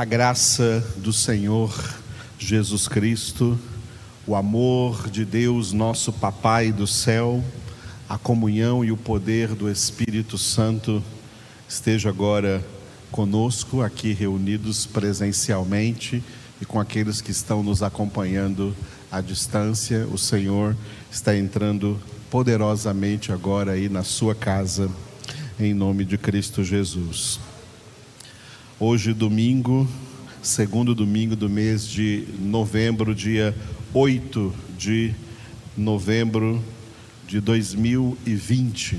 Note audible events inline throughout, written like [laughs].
A graça do Senhor Jesus Cristo, o amor de Deus, nosso Papai do céu, a comunhão e o poder do Espírito Santo esteja agora conosco, aqui reunidos presencialmente e com aqueles que estão nos acompanhando à distância. O Senhor está entrando poderosamente agora aí na sua casa, em nome de Cristo Jesus. Hoje, domingo, segundo domingo do mês de novembro, dia 8 de novembro de 2020.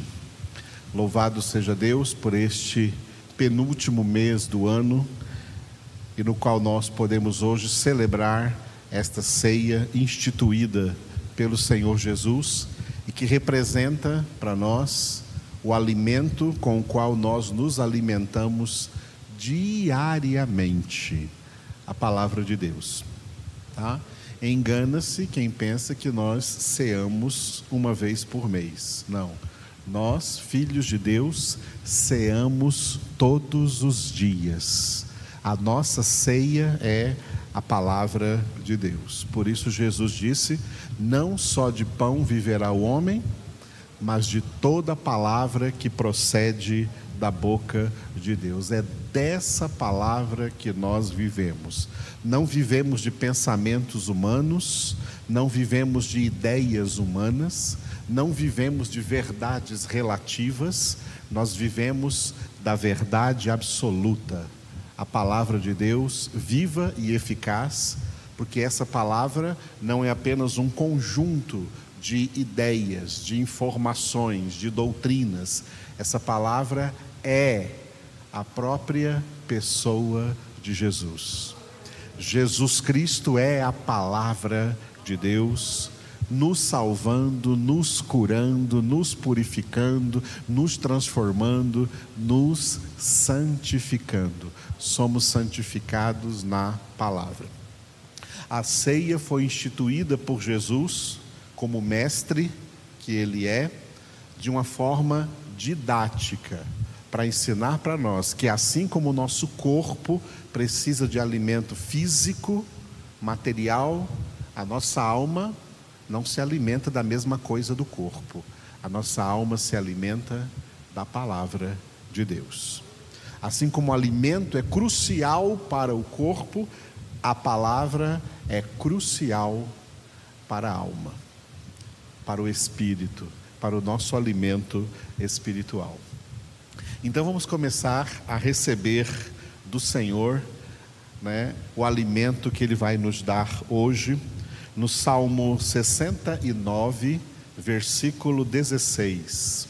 Louvado seja Deus por este penúltimo mês do ano e no qual nós podemos hoje celebrar esta ceia instituída pelo Senhor Jesus e que representa para nós o alimento com o qual nós nos alimentamos diariamente a palavra de Deus. Tá? Engana-se quem pensa que nós ceamos uma vez por mês. Não. Nós, filhos de Deus, ceamos todos os dias. A nossa ceia é a palavra de Deus. Por isso Jesus disse: Não só de pão viverá o homem, mas de toda palavra que procede da boca de Deus. É dessa palavra que nós vivemos. Não vivemos de pensamentos humanos, não vivemos de ideias humanas, não vivemos de verdades relativas, nós vivemos da verdade absoluta. A palavra de Deus, viva e eficaz, porque essa palavra não é apenas um conjunto de ideias, de informações, de doutrinas. Essa palavra é a própria pessoa de Jesus. Jesus Cristo é a palavra de Deus, nos salvando, nos curando, nos purificando, nos transformando, nos santificando. Somos santificados na palavra. A ceia foi instituída por Jesus como mestre que ele é, de uma forma didática para ensinar para nós que assim como o nosso corpo precisa de alimento físico, material, a nossa alma não se alimenta da mesma coisa do corpo. A nossa alma se alimenta da palavra de Deus. Assim como o alimento é crucial para o corpo, a palavra é crucial para a alma, para o espírito, para o nosso alimento espiritual. Então vamos começar a receber do Senhor né, o alimento que Ele vai nos dar hoje, no Salmo 69, versículo 16.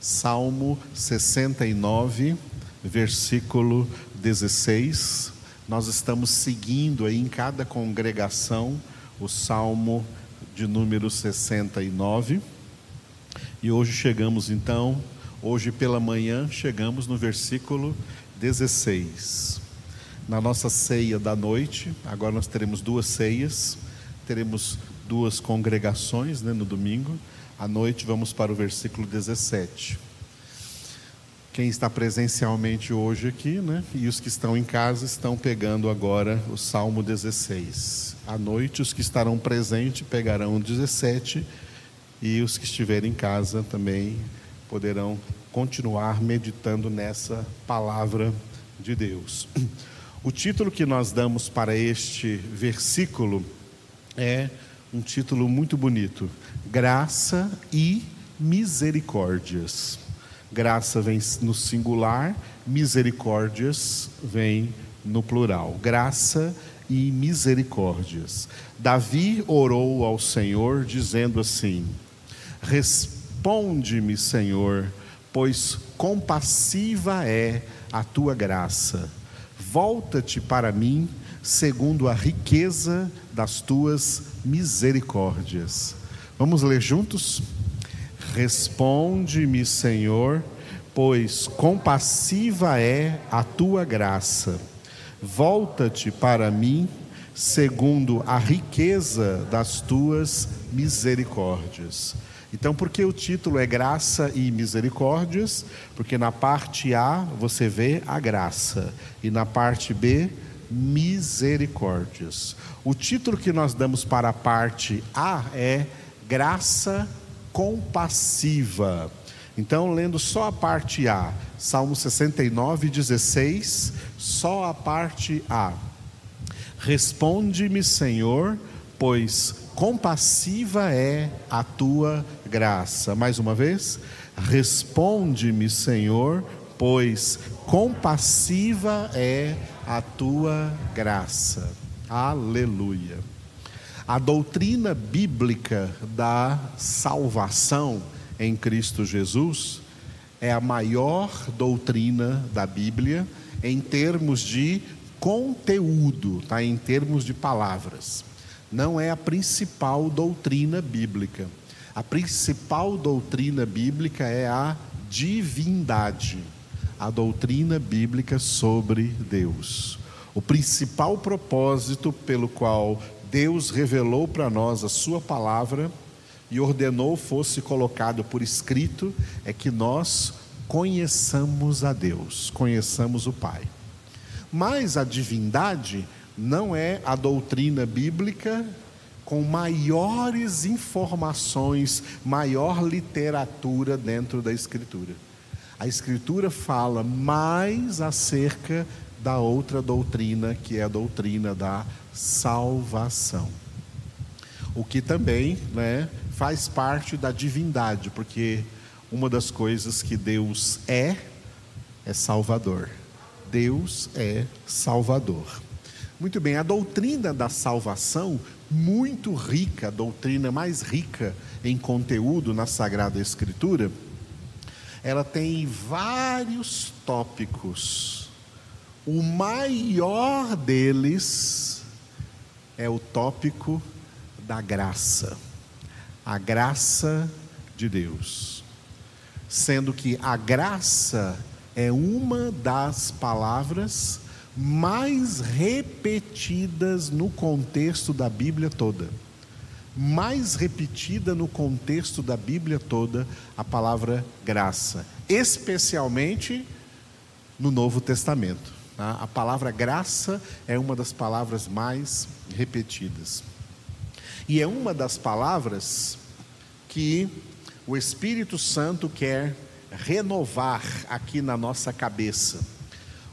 Salmo 69, versículo 16. Nós estamos seguindo aí em cada congregação o Salmo de número 69. E hoje chegamos então Hoje pela manhã chegamos no versículo 16. Na nossa ceia da noite, agora nós teremos duas ceias, teremos duas congregações né, no domingo. À noite vamos para o versículo 17. Quem está presencialmente hoje aqui, né, e os que estão em casa estão pegando agora o Salmo 16. À noite, os que estarão presentes pegarão o 17 e os que estiverem em casa também poderão continuar meditando nessa palavra de Deus. O título que nós damos para este versículo é um título muito bonito: Graça e Misericórdias. Graça vem no singular, misericórdias vem no plural. Graça e misericórdias. Davi orou ao Senhor dizendo assim: Respeita Responde-me, Senhor, pois compassiva é a tua graça. Volta-te para mim, segundo a riqueza das tuas misericórdias. Vamos ler juntos? Responde-me, Senhor, pois compassiva é a tua graça. Volta-te para mim, segundo a riqueza das tuas misericórdias. Então, por que o título é Graça e Misericórdias? Porque na parte A você vê a graça e na parte B, misericórdias. O título que nós damos para a parte A é Graça Compassiva. Então, lendo só a parte A, Salmo 69, 16, só a parte A. Responde-me, Senhor, pois compassiva é a tua graça. Mais uma vez, responde-me, Senhor, pois compassiva é a tua graça. Aleluia. A doutrina bíblica da salvação em Cristo Jesus é a maior doutrina da Bíblia em termos de conteúdo, tá? em termos de palavras. Não é a principal doutrina bíblica. A principal doutrina bíblica é a divindade, a doutrina bíblica sobre Deus. O principal propósito pelo qual Deus revelou para nós a Sua palavra e ordenou fosse colocado por escrito é que nós conheçamos a Deus, conheçamos o Pai. Mas a divindade não é a doutrina bíblica com maiores informações, maior literatura dentro da Escritura. A Escritura fala mais acerca da outra doutrina, que é a doutrina da salvação. O que também né, faz parte da divindade, porque uma das coisas que Deus é, é Salvador. Deus é Salvador. Muito bem, a doutrina da salvação, muito rica, a doutrina mais rica em conteúdo na Sagrada Escritura, ela tem vários tópicos. O maior deles é o tópico da graça. A graça de Deus. Sendo que a graça é uma das palavras mais repetidas no contexto da Bíblia toda. Mais repetida no contexto da Bíblia toda a palavra graça, especialmente no Novo Testamento. Tá? A palavra graça é uma das palavras mais repetidas. E é uma das palavras que o Espírito Santo quer renovar aqui na nossa cabeça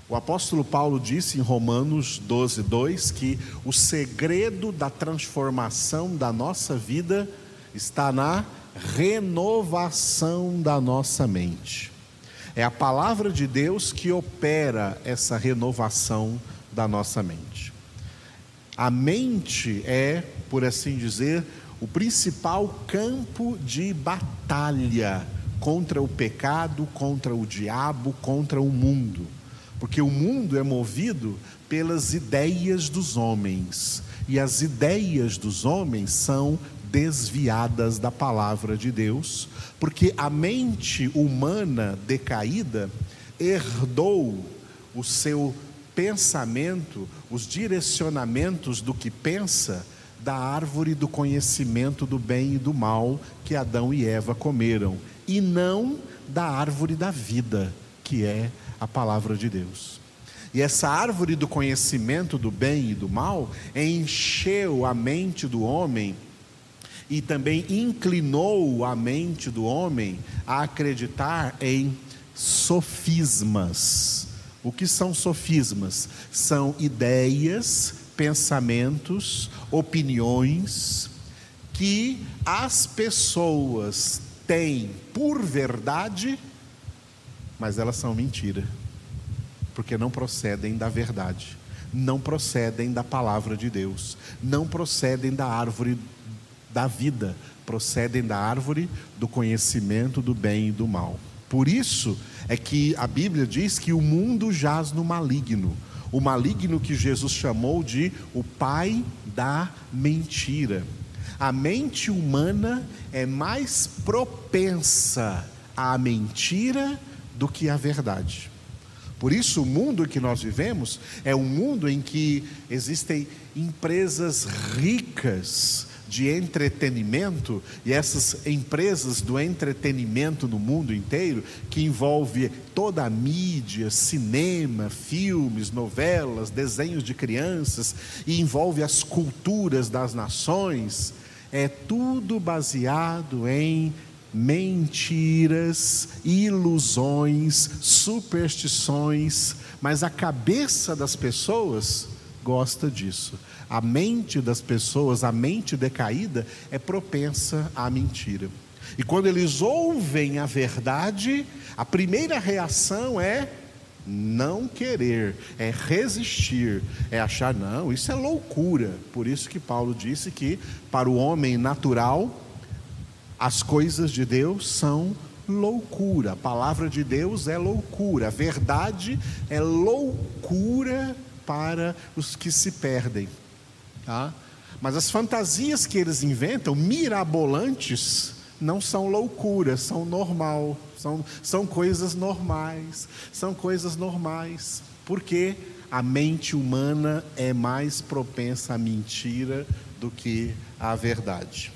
o apóstolo Paulo disse em Romanos 12, 2 que o segredo da transformação da nossa vida está na renovação da nossa mente. É a palavra de Deus que opera essa renovação da nossa mente. A mente é, por assim dizer, o principal campo de batalha contra o pecado, contra o diabo, contra o mundo. Porque o mundo é movido pelas ideias dos homens, e as ideias dos homens são desviadas da palavra de Deus, porque a mente humana decaída herdou o seu pensamento, os direcionamentos do que pensa da árvore do conhecimento do bem e do mal que Adão e Eva comeram, e não da árvore da vida, que é a palavra de Deus. E essa árvore do conhecimento do bem e do mal encheu a mente do homem e também inclinou a mente do homem a acreditar em sofismas. O que são sofismas? São ideias, pensamentos, opiniões que as pessoas têm por verdade mas elas são mentira, porque não procedem da verdade, não procedem da palavra de Deus, não procedem da árvore da vida, procedem da árvore do conhecimento do bem e do mal. Por isso é que a Bíblia diz que o mundo jaz no maligno, o maligno que Jesus chamou de o pai da mentira. A mente humana é mais propensa à mentira do que a verdade. Por isso, o mundo em que nós vivemos é um mundo em que existem empresas ricas de entretenimento e essas empresas do entretenimento no mundo inteiro, que envolve toda a mídia, cinema, filmes, novelas, desenhos de crianças e envolve as culturas das nações, é tudo baseado em mentiras, ilusões, superstições, mas a cabeça das pessoas gosta disso. A mente das pessoas, a mente decaída, é propensa à mentira. E quando eles ouvem a verdade, a primeira reação é não querer, é resistir, é achar, não, isso é loucura. Por isso que Paulo disse que para o homem natural, as coisas de Deus são loucura. A palavra de Deus é loucura. A verdade é loucura para os que se perdem. Tá? Mas as fantasias que eles inventam, mirabolantes, não são loucuras, são normal, são, são coisas normais, são coisas normais. Porque a mente humana é mais propensa à mentira do que à verdade.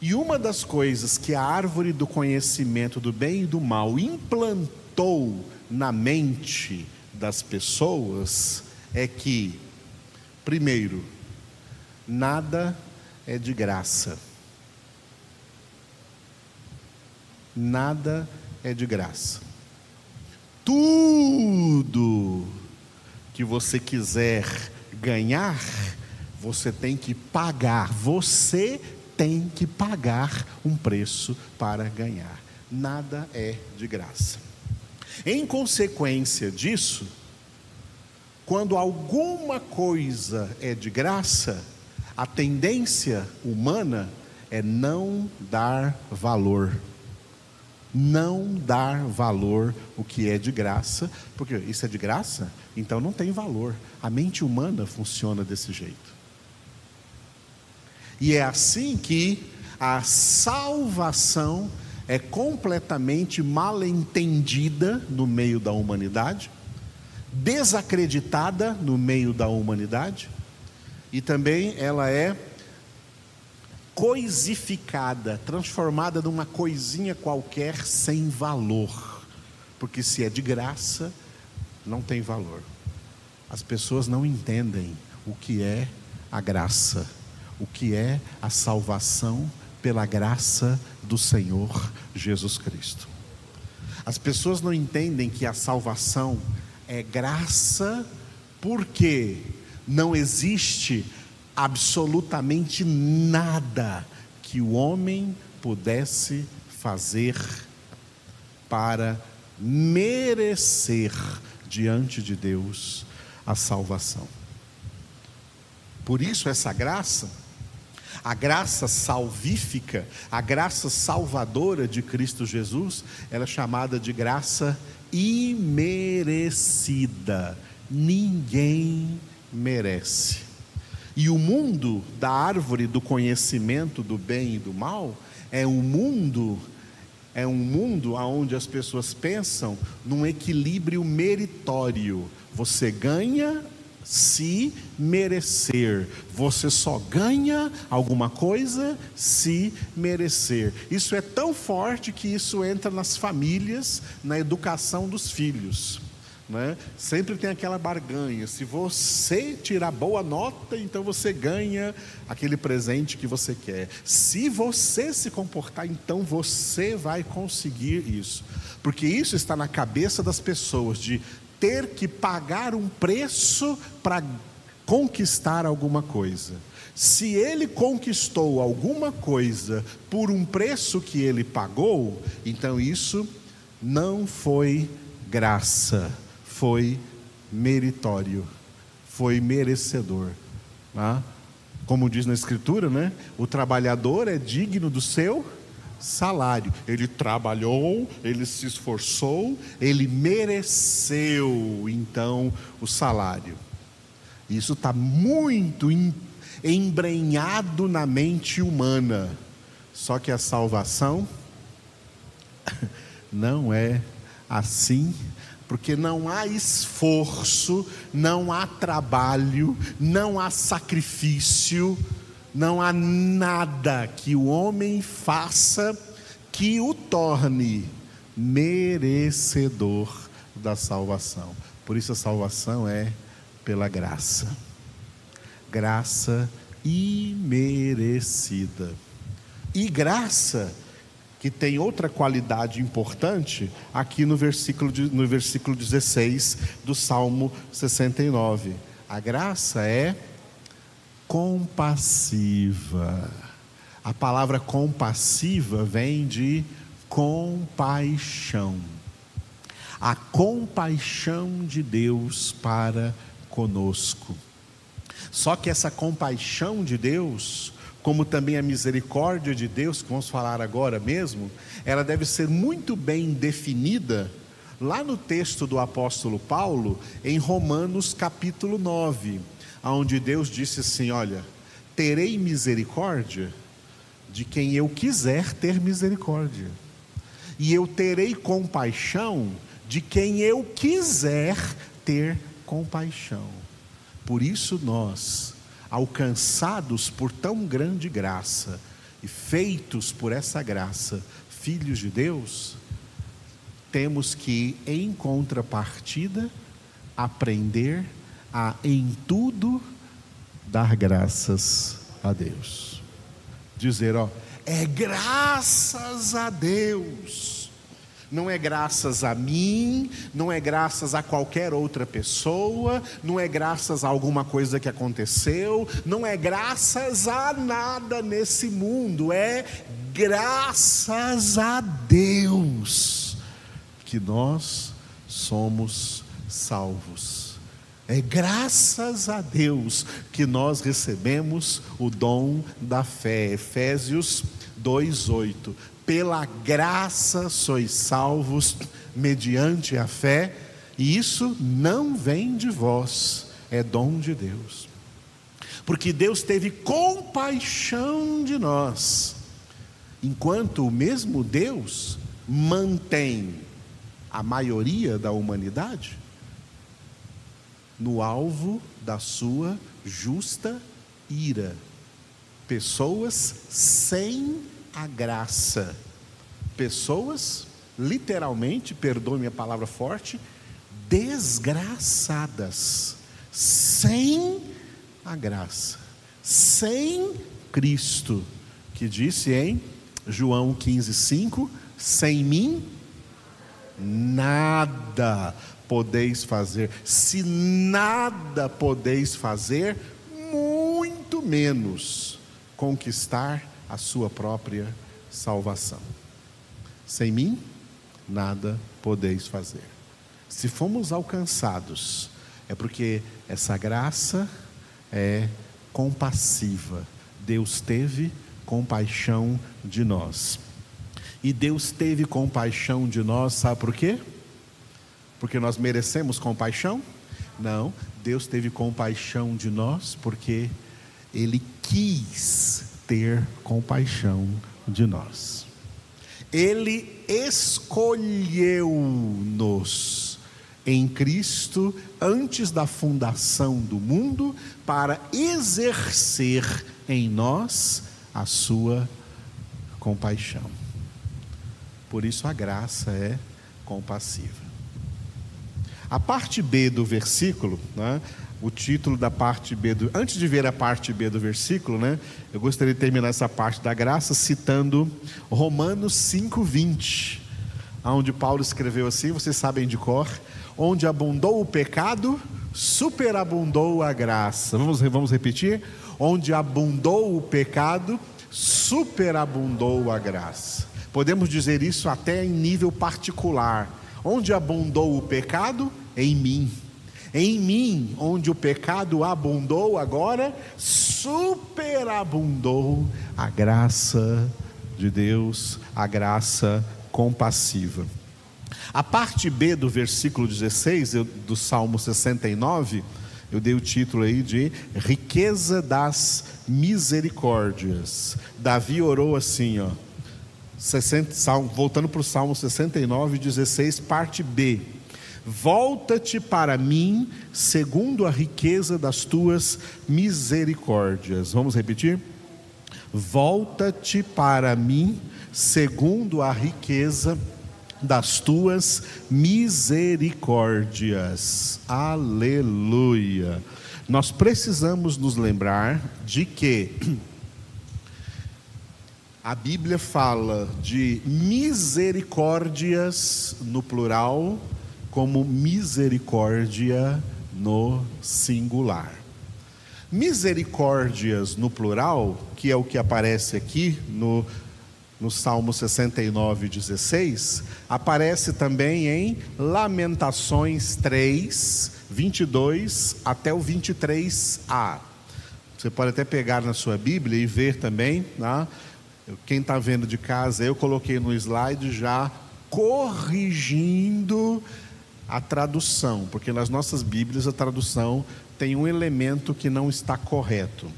E uma das coisas que a árvore do conhecimento do bem e do mal implantou na mente das pessoas é que, primeiro, nada é de graça. Nada é de graça. Tudo que você quiser ganhar, você tem que pagar. Você tem que pagar um preço para ganhar. Nada é de graça. Em consequência disso, quando alguma coisa é de graça, a tendência humana é não dar valor. Não dar valor o que é de graça, porque isso é de graça, então não tem valor. A mente humana funciona desse jeito. E é assim que a salvação é completamente mal entendida no meio da humanidade, desacreditada no meio da humanidade, e também ela é coisificada, transformada numa coisinha qualquer sem valor. Porque se é de graça, não tem valor. As pessoas não entendem o que é a graça o que é a salvação pela graça do Senhor Jesus Cristo. As pessoas não entendem que a salvação é graça porque não existe absolutamente nada que o homem pudesse fazer para merecer diante de Deus a salvação. Por isso, essa graça a graça salvífica, a graça salvadora de Cristo Jesus, ela é chamada de graça imerecida. Ninguém merece. E o mundo da árvore do conhecimento do bem e do mal é um mundo é um mundo onde as pessoas pensam num equilíbrio meritório. Você ganha se merecer. Você só ganha alguma coisa se merecer. Isso é tão forte que isso entra nas famílias, na educação dos filhos. Né? Sempre tem aquela barganha. Se você tirar boa nota, então você ganha aquele presente que você quer. Se você se comportar, então você vai conseguir isso. Porque isso está na cabeça das pessoas de ter que pagar um preço para conquistar alguma coisa. Se ele conquistou alguma coisa por um preço que ele pagou, então isso não foi graça, foi meritório, foi merecedor. Tá? Como diz na Escritura, né? o trabalhador é digno do seu salário. Ele trabalhou, ele se esforçou, ele mereceu então o salário. Isso está muito embrenhado na mente humana. Só que a salvação [laughs] não é assim, porque não há esforço, não há trabalho, não há sacrifício Não há nada que o homem faça que o torne merecedor da salvação. Por isso a salvação é pela graça. Graça imerecida. E graça que tem outra qualidade importante aqui no versículo, no versículo 16 do Salmo 69. A graça é compassiva. A palavra compassiva vem de compaixão. A compaixão de Deus para conosco. Só que essa compaixão de Deus, como também a misericórdia de Deus, que vamos falar agora mesmo, ela deve ser muito bem definida lá no texto do apóstolo Paulo, em Romanos capítulo 9, onde Deus disse assim: Olha, terei misericórdia de quem eu quiser ter misericórdia, e eu terei compaixão de quem eu quiser ter compaixão. Por isso nós, alcançados por tão grande graça e feitos por essa graça, filhos de Deus, temos que, em contrapartida, aprender a, em tudo, dar graças a Deus. Dizer, ó, é graças a Deus não é graças a mim, não é graças a qualquer outra pessoa, não é graças a alguma coisa que aconteceu, não é graças a nada nesse mundo, é graças a Deus que nós somos salvos. É graças a Deus que nós recebemos o dom da fé. Efésios 2:8 pela graça sois salvos mediante a fé, e isso não vem de vós, é dom de Deus. Porque Deus teve compaixão de nós, enquanto o mesmo Deus mantém a maioria da humanidade no alvo da sua justa ira. Pessoas sem a graça. Pessoas, literalmente, perdoe minha palavra forte, desgraçadas, sem a graça, sem Cristo, que disse em João 15,5: sem mim, nada podeis fazer, se nada podeis fazer, muito menos conquistar a sua própria salvação. Sem mim, nada podeis fazer. Se fomos alcançados, é porque essa graça é compassiva. Deus teve compaixão de nós. E Deus teve compaixão de nós, sabe por quê? Porque nós merecemos compaixão? Não, Deus teve compaixão de nós porque Ele quis ter compaixão de nós. Ele escolheu-nos em Cristo antes da fundação do mundo para exercer em nós a sua compaixão. Por isso a graça é compassiva. A parte B do versículo, né, o título da parte B do. Antes de ver a parte B do versículo, né? Eu gostaria de terminar essa parte da graça citando Romanos 5:20, onde Paulo escreveu assim, vocês sabem de cor, onde abundou o pecado, superabundou a graça. Vamos vamos repetir? Onde abundou o pecado, superabundou a graça. Podemos dizer isso até em nível particular. Onde abundou o pecado? Em mim em mim, onde o pecado abundou, agora superabundou a graça de Deus, a graça compassiva. A parte B do versículo 16 do Salmo 69, eu dei o título aí de Riqueza das Misericórdias. Davi orou assim, ó, 60, voltando para o Salmo 69, 16, parte B. Volta-te para mim, segundo a riqueza das tuas misericórdias. Vamos repetir? Volta-te para mim, segundo a riqueza das tuas misericórdias. Aleluia. Nós precisamos nos lembrar de que a Bíblia fala de misericórdias no plural, como misericórdia no singular. Misericórdias no plural, que é o que aparece aqui no no Salmo 69, 16, aparece também em Lamentações 3, 22 até o 23a. Você pode até pegar na sua Bíblia e ver também, né? Quem está vendo de casa, eu coloquei no slide já corrigindo a tradução, porque nas nossas Bíblias a tradução tem um elemento que não está correto.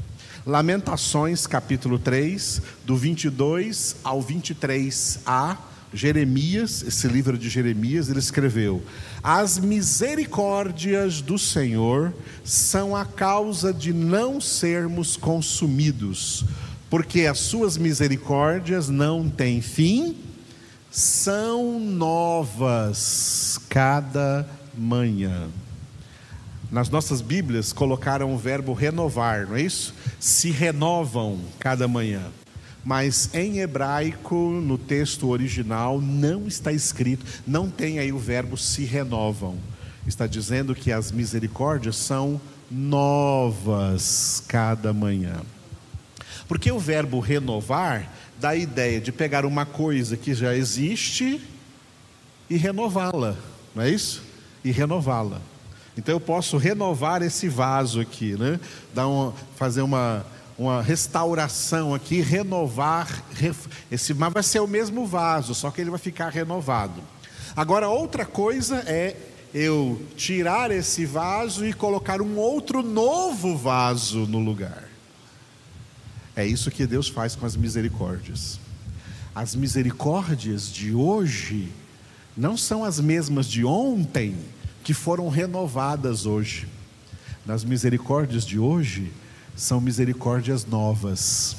Lamentações, capítulo 3, do 22 ao 23a, Jeremias, esse livro de Jeremias, ele escreveu: As misericórdias do Senhor são a causa de não sermos consumidos, porque as suas misericórdias não têm fim, são novas cada manhã. Nas nossas Bíblias colocaram o verbo renovar, não é isso? Se renovam cada manhã. Mas em hebraico, no texto original, não está escrito, não tem aí o verbo se renovam. Está dizendo que as misericórdias são novas cada manhã. Porque o verbo renovar dá a ideia de pegar uma coisa que já existe e renová-la, não é isso? E renová-la. Então eu posso renovar esse vaso aqui, né? Dar uma, fazer uma, uma restauração aqui, renovar esse, mas vai ser o mesmo vaso, só que ele vai ficar renovado. Agora outra coisa é eu tirar esse vaso e colocar um outro novo vaso no lugar. É isso que Deus faz com as misericórdias. As misericórdias de hoje não são as mesmas de ontem que foram renovadas hoje. Nas misericórdias de hoje, são misericórdias novas,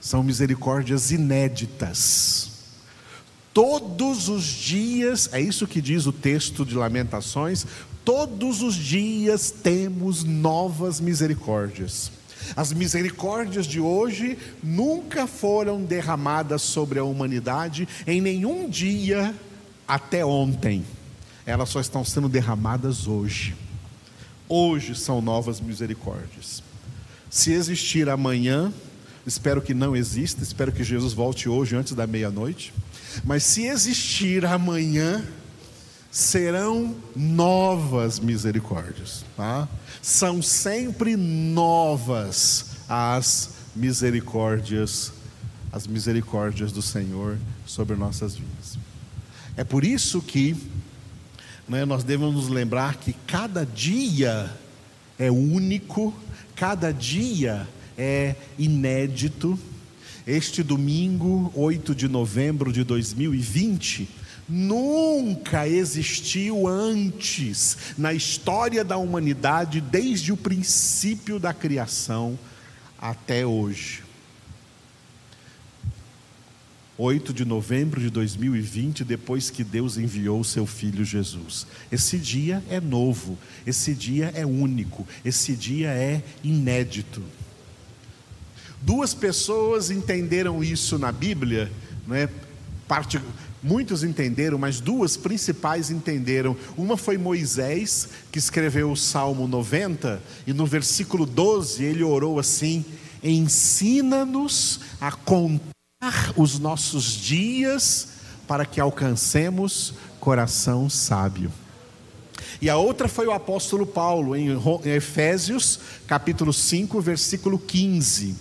são misericórdias inéditas. Todos os dias, é isso que diz o texto de Lamentações, todos os dias temos novas misericórdias. As misericórdias de hoje nunca foram derramadas sobre a humanidade em nenhum dia até ontem elas só estão sendo derramadas hoje. Hoje são novas misericórdias. Se existir amanhã, espero que não exista, espero que Jesus volte hoje antes da meia-noite. Mas se existir amanhã, serão novas misericórdias. Tá? São sempre novas as misericórdias, as misericórdias do Senhor sobre nossas vidas. É por isso que né, nós devemos nos lembrar que cada dia é único, cada dia é inédito. Este domingo, 8 de novembro de 2020, nunca existiu antes na história da humanidade, desde o princípio da criação até hoje. 8 de novembro de 2020, depois que Deus enviou o seu filho Jesus. Esse dia é novo, esse dia é único, esse dia é inédito. Duas pessoas entenderam isso na Bíblia, né? Parte, muitos entenderam, mas duas principais entenderam. Uma foi Moisés, que escreveu o Salmo 90, e no versículo 12 ele orou assim: Ensina-nos a contar os nossos dias para que alcancemos coração sábio. E a outra foi o apóstolo Paulo, em Efésios, capítulo 5, versículo 15.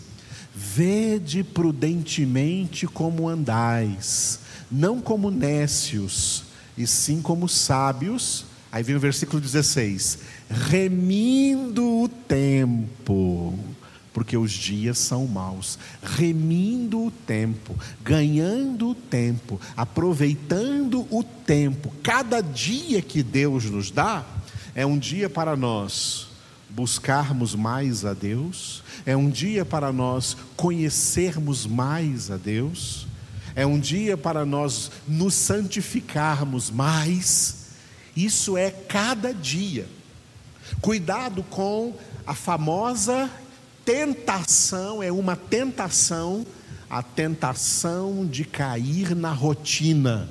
Vede prudentemente como andais, não como nécios, e sim como sábios. Aí vem o versículo 16: remindo o tempo porque os dias são maus, remindo o tempo, ganhando o tempo, aproveitando o tempo. Cada dia que Deus nos dá é um dia para nós buscarmos mais a Deus, é um dia para nós conhecermos mais a Deus, é um dia para nós nos santificarmos mais. Isso é cada dia. Cuidado com a famosa tentação, é uma tentação, a tentação de cair na rotina.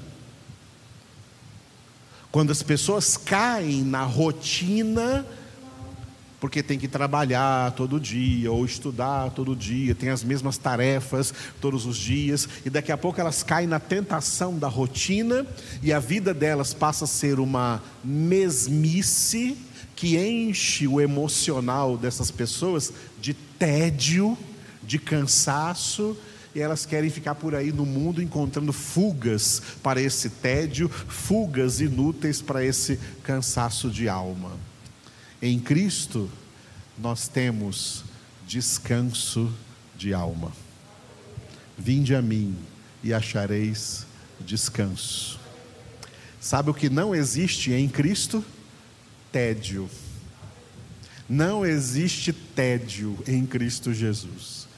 Quando as pessoas caem na rotina, porque tem que trabalhar todo dia, ou estudar todo dia, tem as mesmas tarefas todos os dias, e daqui a pouco elas caem na tentação da rotina, e a vida delas passa a ser uma mesmice que enche o emocional dessas pessoas de tédio, de cansaço, e elas querem ficar por aí no mundo encontrando fugas para esse tédio, fugas inúteis para esse cansaço de alma. Em Cristo, nós temos descanso de alma. Vinde a mim e achareis descanso. Sabe o que não existe em Cristo? Tédio. Não existe tédio em Cristo Jesus.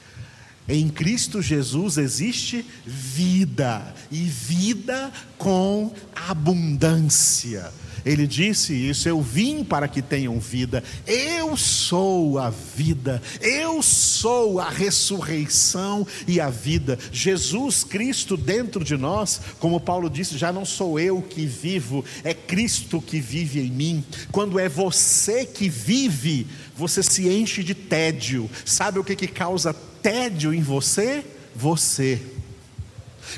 Em Cristo Jesus existe vida, e vida com abundância. Ele disse isso: Eu vim para que tenham vida, eu sou a vida, eu sou a ressurreição e a vida. Jesus Cristo dentro de nós, como Paulo disse, já não sou eu que vivo, é Cristo que vive em mim. Quando é você que vive, você se enche de tédio. Sabe o que, que causa tédio em você? Você.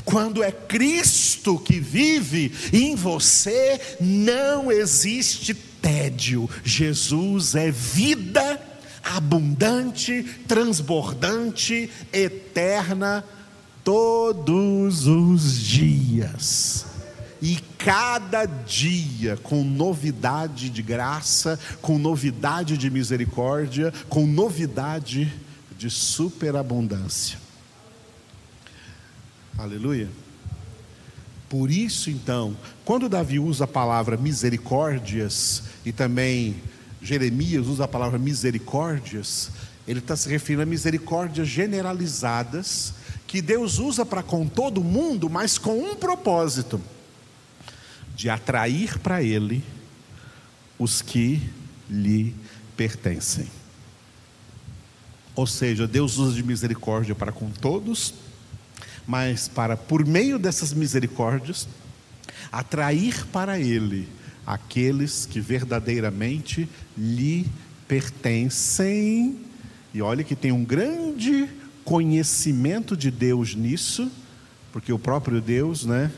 Quando é Cristo que vive em você, não existe tédio. Jesus é vida abundante, transbordante, eterna, todos os dias. E cada dia com novidade de graça, com novidade de misericórdia, com novidade de superabundância. Aleluia. Por isso, então, quando Davi usa a palavra misericórdias e também Jeremias usa a palavra misericórdias, ele está se referindo a misericórdias generalizadas que Deus usa para com todo mundo, mas com um propósito: de atrair para Ele os que lhe pertencem. Ou seja, Deus usa de misericórdia para com todos mas para, por meio dessas misericórdias, atrair para Ele aqueles que verdadeiramente lhe pertencem. E olha que tem um grande conhecimento de Deus nisso, porque o próprio Deus, né?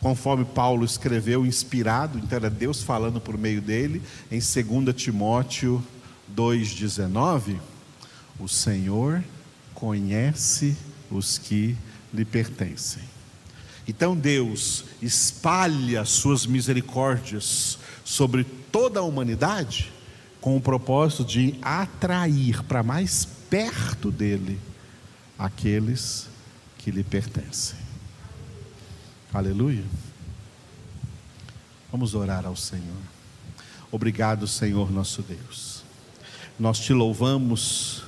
Conforme Paulo escreveu, inspirado, então era Deus falando por meio dele, em 2 Timóteo 2,19, o Senhor conhece os que lhe pertencem. Então Deus espalha suas misericórdias sobre toda a humanidade com o propósito de atrair para mais perto dele aqueles que lhe pertencem. Aleluia. Vamos orar ao Senhor. Obrigado, Senhor nosso Deus. Nós te louvamos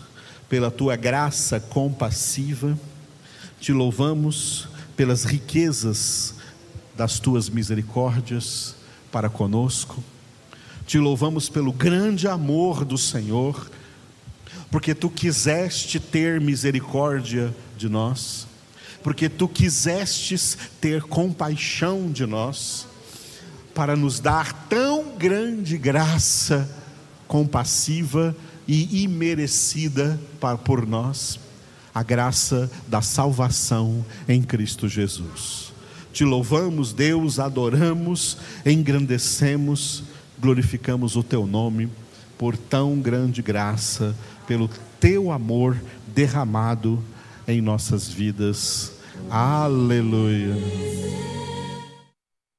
pela tua graça compassiva te louvamos pelas riquezas das tuas misericórdias para conosco. Te louvamos pelo grande amor do Senhor, porque tu quiseste ter misericórdia de nós, porque tu quisestes ter compaixão de nós, para nos dar tão grande graça compassiva e imerecida por nós a graça da salvação em Cristo Jesus. Te louvamos, Deus, adoramos, engrandecemos, glorificamos o teu nome por tão grande graça, pelo teu amor derramado em nossas vidas. Aleluia.